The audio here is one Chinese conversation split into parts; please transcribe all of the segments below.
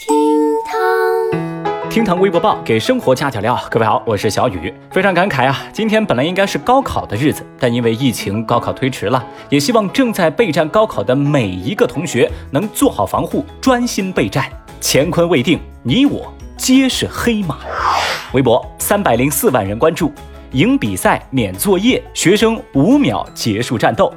厅堂，厅堂微博报给生活加点料。各位好，我是小雨，非常感慨啊！今天本来应该是高考的日子，但因为疫情，高考推迟了。也希望正在备战高考的每一个同学能做好防护，专心备战。乾坤未定，你我皆是黑马。微博三百零四万人关注，赢比赛免作业，学生五秒结束战斗。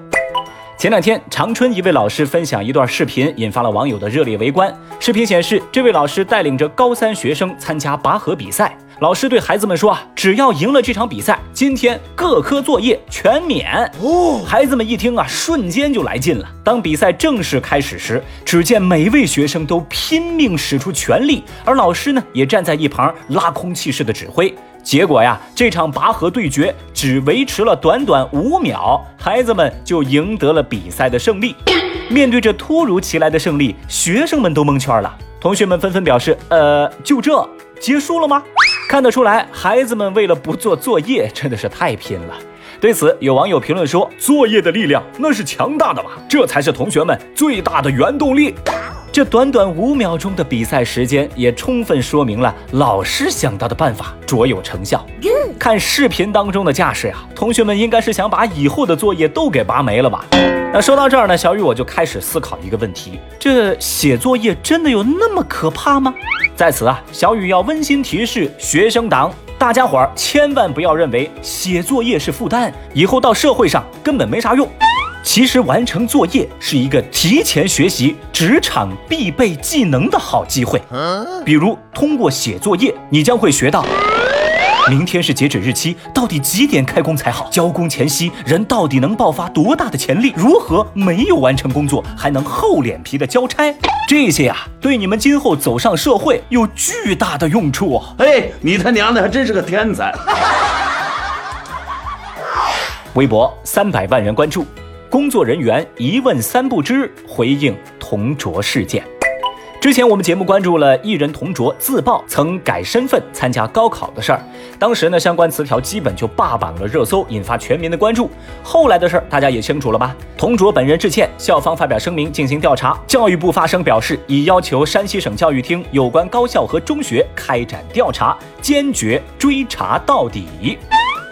前两天，长春一位老师分享一段视频，引发了网友的热烈围观。视频显示，这位老师带领着高三学生参加拔河比赛。老师对孩子们说：“啊，只要赢了这场比赛，今天各科作业全免。”哦，孩子们一听啊，瞬间就来劲了。当比赛正式开始时，只见每位学生都拼命使出全力，而老师呢，也站在一旁拉空气式的指挥。结果呀，这场拔河对决只维持了短短五秒，孩子们就赢得了比赛的胜利。面对这突如其来的胜利，学生们都蒙圈了。同学们纷纷表示：“呃，就这结束了吗？”看得出来，孩子们为了不做作业，真的是太拼了。对此，有网友评论说：“作业的力量那是强大的嘛，这才是同学们最大的原动力。”这短短五秒钟的比赛时间，也充分说明了老师想到的办法卓有成效。看视频当中的架势呀，同学们应该是想把以后的作业都给拔没了吧？那说到这儿呢，小雨我就开始思考一个问题：这写作业真的有那么可怕吗？在此啊，小雨要温馨提示学生党，大家伙儿千万不要认为写作业是负担，以后到社会上根本没啥用。其实完成作业是一个提前学习职场必备技能的好机会。比如通过写作业，你将会学到：明天是截止日期，到底几点开工才好？交工前夕，人到底能爆发多大的潜力？如何没有完成工作还能厚脸皮的交差？这些啊，对你们今后走上社会有巨大的用处。哎，你他娘的还真是个天才！微博三百万人关注。工作人员一问三不知，回应同桌事件。之前我们节目关注了艺人同桌自曝曾改身份参加高考的事儿，当时呢相关词条基本就霸榜了热搜，引发全民的关注。后来的事儿大家也清楚了吧？同桌本人致歉，校方发表声明进行调查。教育部发声表示，已要求山西省教育厅有关高校和中学开展调查，坚决追查到底。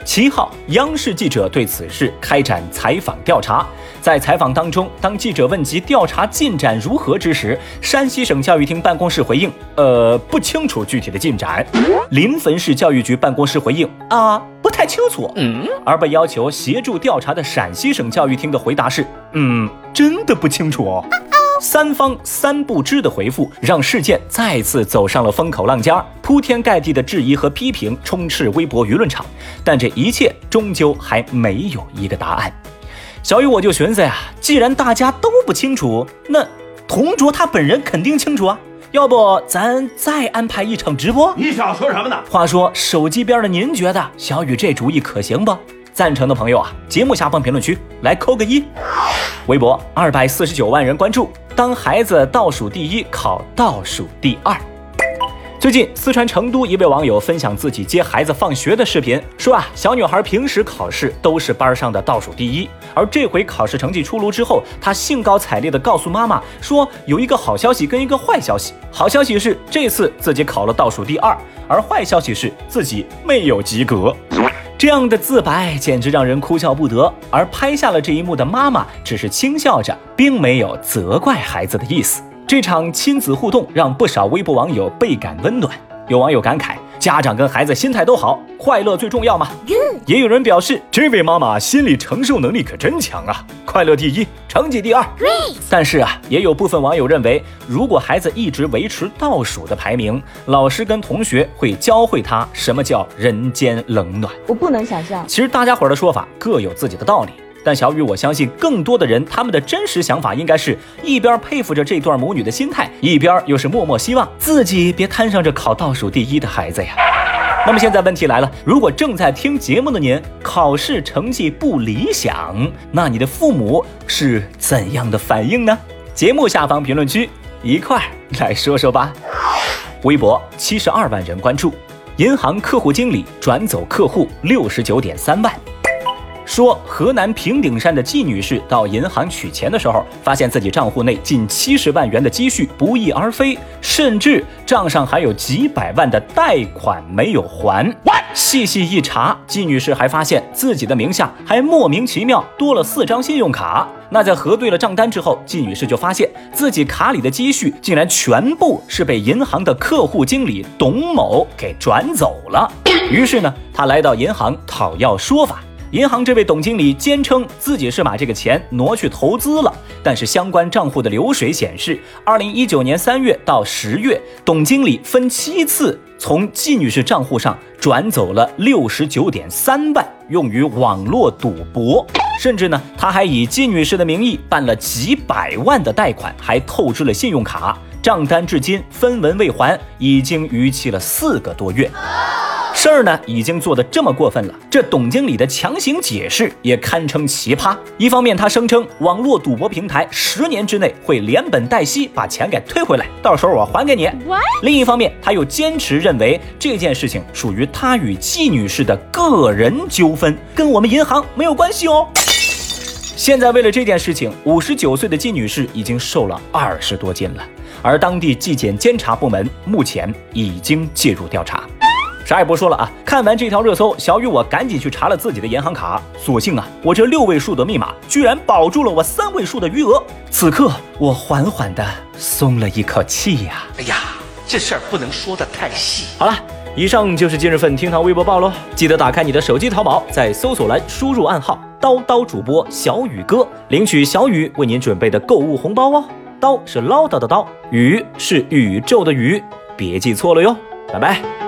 七号，央视记者对此事开展采访调查。在采访当中，当记者问及调查进展如何之时，山西省教育厅办公室回应：“呃，不清楚具体的进展。”临汾市教育局办公室回应：“啊，不太清楚。”嗯，而被要求协助调查的陕西省教育厅的回答是：“嗯，真的不清楚哦。”三方三不知的回复，让事件再次走上了风口浪尖儿，铺天盖地的质疑和批评充斥微博舆论场。但这一切终究还没有一个答案。小雨我就寻思呀，既然大家都不清楚，那同桌他本人肯定清楚啊。要不咱再安排一场直播？你想说什么呢？话说手机边的您觉得小雨这主意可行不？赞成的朋友啊，节目下方评论区来扣个一。微博二百四十九万人关注。当孩子倒数第一考倒数第二。最近，四川成都一位网友分享自己接孩子放学的视频，说啊，小女孩平时考试都是班上的倒数第一，而这回考试成绩出炉之后，她兴高采烈地告诉妈妈说，有一个好消息跟一个坏消息。好消息是这次自己考了倒数第二，而坏消息是自己没有及格。这样的自白简直让人哭笑不得，而拍下了这一幕的妈妈只是轻笑着，并没有责怪孩子的意思。这场亲子互动让不少微博网友倍感温暖。有网友感慨。家长跟孩子心态都好，快乐最重要嘛。也有人表示，这位妈妈心理承受能力可真强啊！快乐第一，成绩第二。但是啊，也有部分网友认为，如果孩子一直维持倒数的排名，老师跟同学会教会他什么叫人间冷暖。我不能想象。其实大家伙的说法各有自己的道理。但小雨，我相信更多的人，他们的真实想法应该是一边佩服着这段母女的心态，一边又是默默希望自己别摊上这考倒数第一的孩子呀。那么现在问题来了，如果正在听节目的您考试成绩不理想，那你的父母是怎样的反应呢？节目下方评论区一块来说说吧。微博七十二万人关注，银行客户经理转走客户六十九点三万。说河南平顶山的季女士到银行取钱的时候，发现自己账户内近七十万元的积蓄不翼而飞，甚至账上还有几百万的贷款没有还。细细一查，季女士还发现自己的名下还莫名其妙多了四张信用卡。那在核对了账单之后，季女士就发现自己卡里的积蓄竟然全部是被银行的客户经理董某给转走了。于是呢，她来到银行讨要说法。银行这位董经理坚称自己是把这个钱挪去投资了，但是相关账户的流水显示，二零一九年三月到十月，董经理分七次从季女士账户上转走了六十九点三万，用于网络赌博。甚至呢，他还以季女士的名义办了几百万的贷款，还透支了信用卡，账单至今分文未还，已经逾期了四个多月。事儿呢，已经做得这么过分了，这董经理的强行解释也堪称奇葩。一方面，他声称网络赌博平台十年之内会连本带息把钱给退回来，到时候我还给你；另一方面，他又坚持认为这件事情属于他与季女士的个人纠纷，跟我们银行没有关系哦。现在为了这件事情，五十九岁的季女士已经瘦了二十多斤了，而当地纪检监察部门目前已经介入调查。啥也不说了啊！看完这条热搜，小雨我赶紧去查了自己的银行卡，所幸啊，我这六位数的密码居然保住了我三位数的余额。此刻我缓缓的松了一口气呀！哎呀，这事儿不能说的太细。好了，以上就是今日份厅堂微博报喽。记得打开你的手机淘宝，在搜索栏输入暗号“叨叨主播小雨哥”，领取小雨为您准备的购物红包哦。刀是唠叨的刀，宇是宇宙的宇，别记错了哟。拜拜。